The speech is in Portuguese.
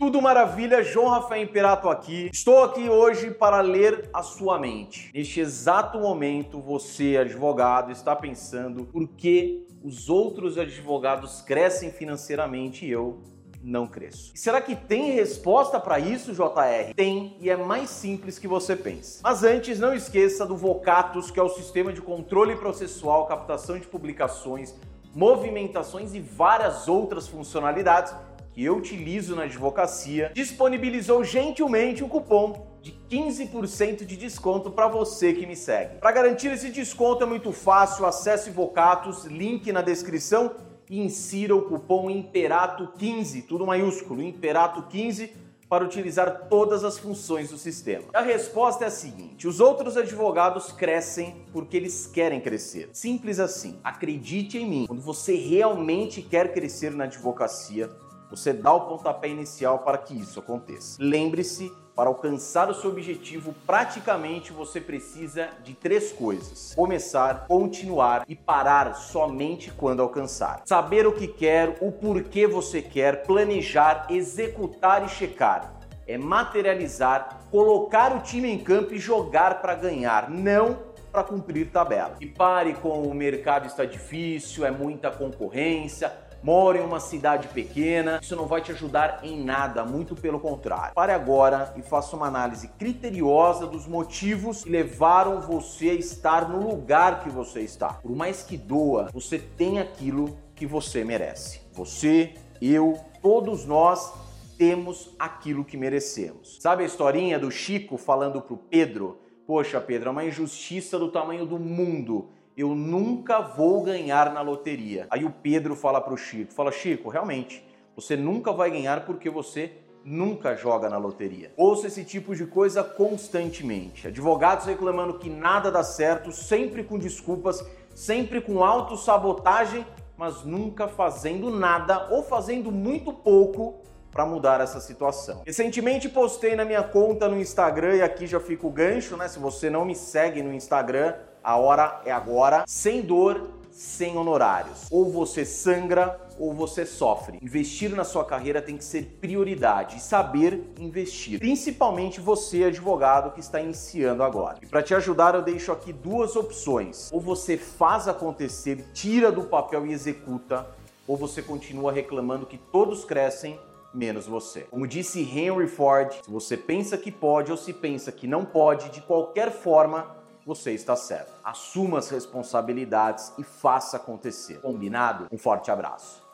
Tudo maravilha, João Rafael Imperato aqui. Estou aqui hoje para ler a sua mente. Neste exato momento, você, advogado, está pensando por que os outros advogados crescem financeiramente e eu não cresço. Será que tem resposta para isso, JR? Tem, e é mais simples que você pensa. Mas antes, não esqueça do Vocatus, que é o sistema de controle processual, captação de publicações, movimentações e várias outras funcionalidades que eu utilizo na advocacia, disponibilizou gentilmente um cupom de 15% de desconto para você que me segue. Para garantir esse desconto é muito fácil, acesse Vocatus, link na descrição e insira o cupom IMPERATO15, tudo maiúsculo, IMPERATO15 para utilizar todas as funções do sistema? A resposta é a seguinte: os outros advogados crescem porque eles querem crescer. Simples assim. Acredite em mim. Quando você realmente quer crescer na advocacia, você dá o pontapé inicial para que isso aconteça. Lembre-se, para alcançar o seu objetivo, praticamente você precisa de três coisas: começar, continuar e parar somente quando alcançar. Saber o que quer, o porquê você quer, planejar, executar e checar. É materializar, colocar o time em campo e jogar para ganhar, não para cumprir tabela. E pare com o mercado está difícil, é muita concorrência mora em uma cidade pequena, isso não vai te ajudar em nada, muito pelo contrário. Pare agora e faça uma análise criteriosa dos motivos que levaram você a estar no lugar que você está. Por mais que doa, você tem aquilo que você merece. Você, eu, todos nós temos aquilo que merecemos. Sabe a historinha do Chico falando pro Pedro? Poxa, Pedro, é uma injustiça do tamanho do mundo eu nunca vou ganhar na loteria. Aí o Pedro fala para o Chico, fala, Chico, realmente, você nunca vai ganhar porque você nunca joga na loteria. Ouça esse tipo de coisa constantemente. Advogados reclamando que nada dá certo, sempre com desculpas, sempre com autossabotagem, mas nunca fazendo nada ou fazendo muito pouco para mudar essa situação. Recentemente postei na minha conta no Instagram e aqui já fica o gancho, né? Se você não me segue no Instagram, a hora é agora, sem dor, sem honorários. Ou você sangra ou você sofre. Investir na sua carreira tem que ser prioridade e saber investir. Principalmente você, advogado que está iniciando agora. E para te ajudar, eu deixo aqui duas opções. Ou você faz acontecer, tira do papel e executa, ou você continua reclamando que todos crescem menos você. Como disse Henry Ford, se você pensa que pode ou se pensa que não pode, de qualquer forma, você está certo. Assuma as responsabilidades e faça acontecer. Combinado? Um forte abraço.